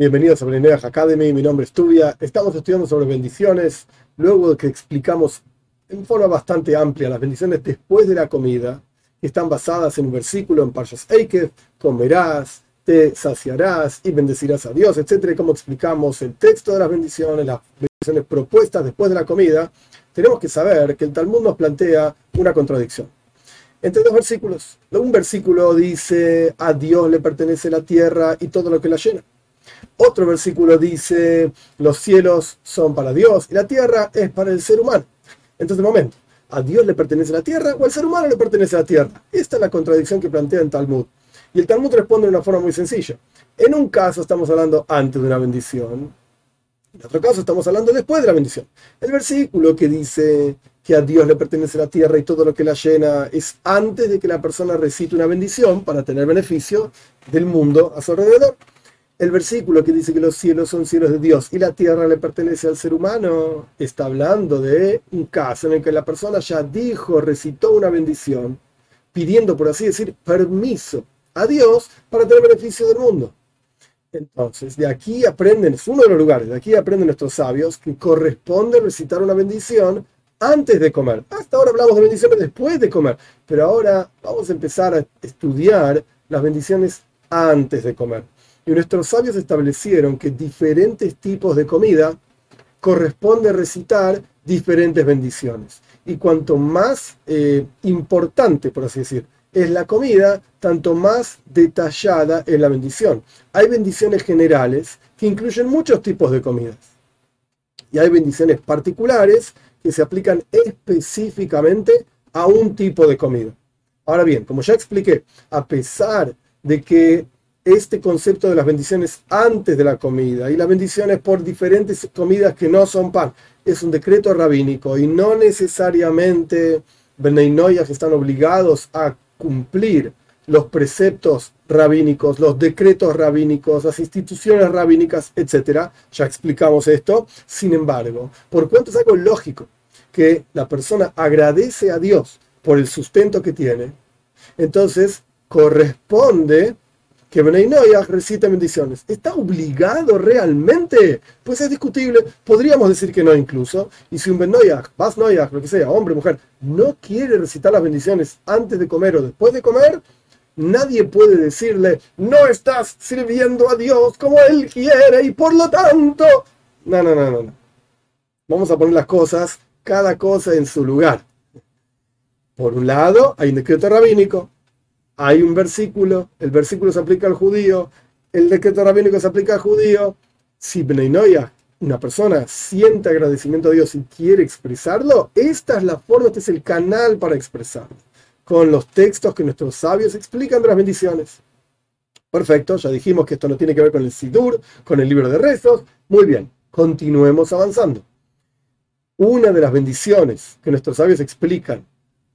Bienvenidos a Blineach Academy, mi nombre es Tubia. Estamos estudiando sobre bendiciones, luego que explicamos en forma bastante amplia las bendiciones después de la comida, que están basadas en un versículo en Parshas Eikev, comerás, te saciarás y bendecirás a Dios, etc. Como explicamos el texto de las bendiciones, las bendiciones propuestas después de la comida, tenemos que saber que el Talmud nos plantea una contradicción. Entre dos versículos. Un versículo dice, a Dios le pertenece la tierra y todo lo que la llena. Otro versículo dice, los cielos son para Dios y la tierra es para el ser humano. Entonces, momento, ¿a Dios le pertenece la tierra o al ser humano le pertenece la tierra? Esta es la contradicción que plantea el Talmud. Y el Talmud responde de una forma muy sencilla. En un caso estamos hablando antes de una bendición, en otro caso estamos hablando después de la bendición. El versículo que dice que a Dios le pertenece la tierra y todo lo que la llena es antes de que la persona recite una bendición para tener beneficio del mundo a su alrededor el versículo que dice que los cielos son cielos de Dios y la tierra le pertenece al ser humano, está hablando de un caso en el que la persona ya dijo, recitó una bendición, pidiendo, por así decir, permiso a Dios para tener beneficio del mundo. Entonces, de aquí aprenden, es uno de los lugares, de aquí aprenden nuestros sabios que corresponde recitar una bendición antes de comer. Hasta ahora hablamos de bendiciones después de comer, pero ahora vamos a empezar a estudiar las bendiciones antes de comer. Y nuestros sabios establecieron que diferentes tipos de comida corresponde recitar diferentes bendiciones. Y cuanto más eh, importante, por así decir, es la comida, tanto más detallada es la bendición. Hay bendiciones generales que incluyen muchos tipos de comidas. Y hay bendiciones particulares que se aplican específicamente a un tipo de comida. Ahora bien, como ya expliqué, a pesar de que este concepto de las bendiciones antes de la comida y las bendiciones por diferentes comidas que no son pan. Es un decreto rabínico y no necesariamente Beneinoyas están obligados a cumplir los preceptos rabínicos, los decretos rabínicos, las instituciones rabínicas, etc. Ya explicamos esto. Sin embargo, por cuanto es algo lógico que la persona agradece a Dios por el sustento que tiene, entonces corresponde que Noyah recita bendiciones. ¿Está obligado realmente? Pues es discutible. Podríamos decir que no incluso. Y si un Ben Bas Noyah, lo que sea, hombre, mujer, no quiere recitar las bendiciones antes de comer o después de comer, nadie puede decirle, no estás sirviendo a Dios como Él quiere y por lo tanto... No, no, no, no. Vamos a poner las cosas, cada cosa en su lugar. Por un lado, hay un decreto rabínico hay un versículo, el versículo se aplica al judío, el decreto rabínico se aplica al judío. Si Bneinoya, una persona, siente agradecimiento a Dios y quiere expresarlo, esta es la forma, este es el canal para expresarlo, con los textos que nuestros sabios explican de las bendiciones. Perfecto, ya dijimos que esto no tiene que ver con el Sidur, con el libro de rezos. Muy bien, continuemos avanzando. Una de las bendiciones que nuestros sabios explican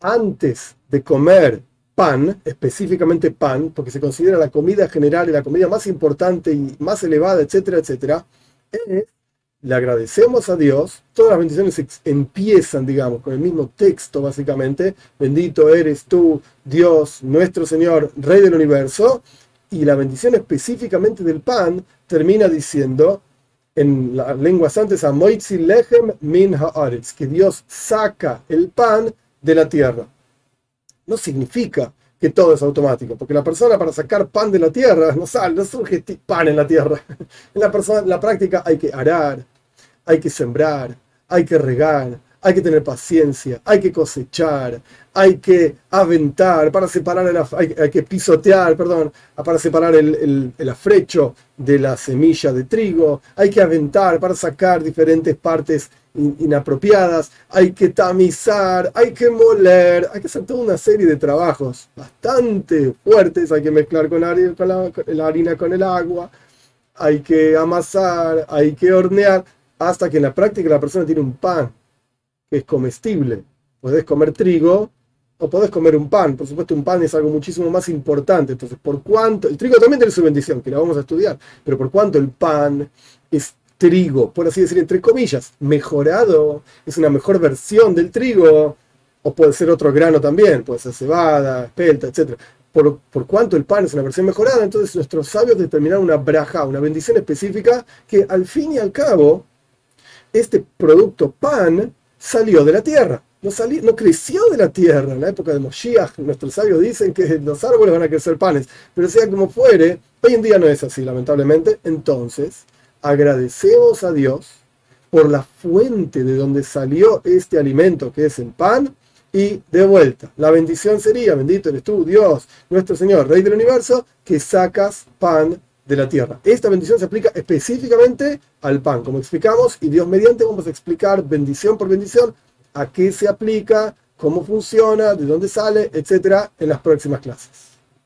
antes de comer pan, específicamente pan, porque se considera la comida general y la comida más importante y más elevada, etcétera, etcétera, le agradecemos a Dios, todas las bendiciones empiezan, digamos, con el mismo texto, básicamente, bendito eres tú, Dios, nuestro Señor, Rey del universo, y la bendición específicamente del pan termina diciendo, en las lenguas antes, lechem min que Dios saca el pan de la tierra no significa que todo es automático, porque la persona para sacar pan de la tierra no sale, no surge pan en la tierra. En la, persona, en la práctica hay que arar, hay que sembrar, hay que regar, hay que tener paciencia, hay que cosechar, hay que aventar para separar, el, hay, que pisotear, perdón, para separar el, el, afrecho de la semilla de trigo, hay que aventar para sacar diferentes partes inapropiadas, hay que tamizar, hay que moler, hay que hacer toda una serie de trabajos bastante fuertes, hay que mezclar con la harina con el agua, hay que amasar, hay que hornear, hasta que en la práctica la persona tiene un pan que es comestible. Podés comer trigo o podés comer un pan. Por supuesto, un pan es algo muchísimo más importante. Entonces, por cuánto, el trigo también tiene su bendición, que la vamos a estudiar, pero por cuánto el pan es trigo, por así decir, entre comillas, mejorado, es una mejor versión del trigo, o puede ser otro grano también, puede ser cebada, espelta, etc. por, por cuanto el pan es una versión mejorada, entonces nuestros sabios determinaron una braja, una bendición específica que al fin y al cabo, este producto pan salió de la tierra. No, no creció de la tierra. En la época de Moshiach, nuestros sabios dicen que los árboles van a crecer panes. Pero sea como fuere, hoy en día no es así, lamentablemente. Entonces, agradecemos a Dios por la fuente de donde salió este alimento, que es el pan, y de vuelta, la bendición sería, bendito eres tú, Dios, nuestro Señor, Rey del universo, que sacas pan de la tierra. Esta bendición se aplica específicamente al pan, como explicamos, y Dios mediante vamos a explicar bendición por bendición a qué se aplica, cómo funciona, de dónde sale, etcétera, en las próximas clases.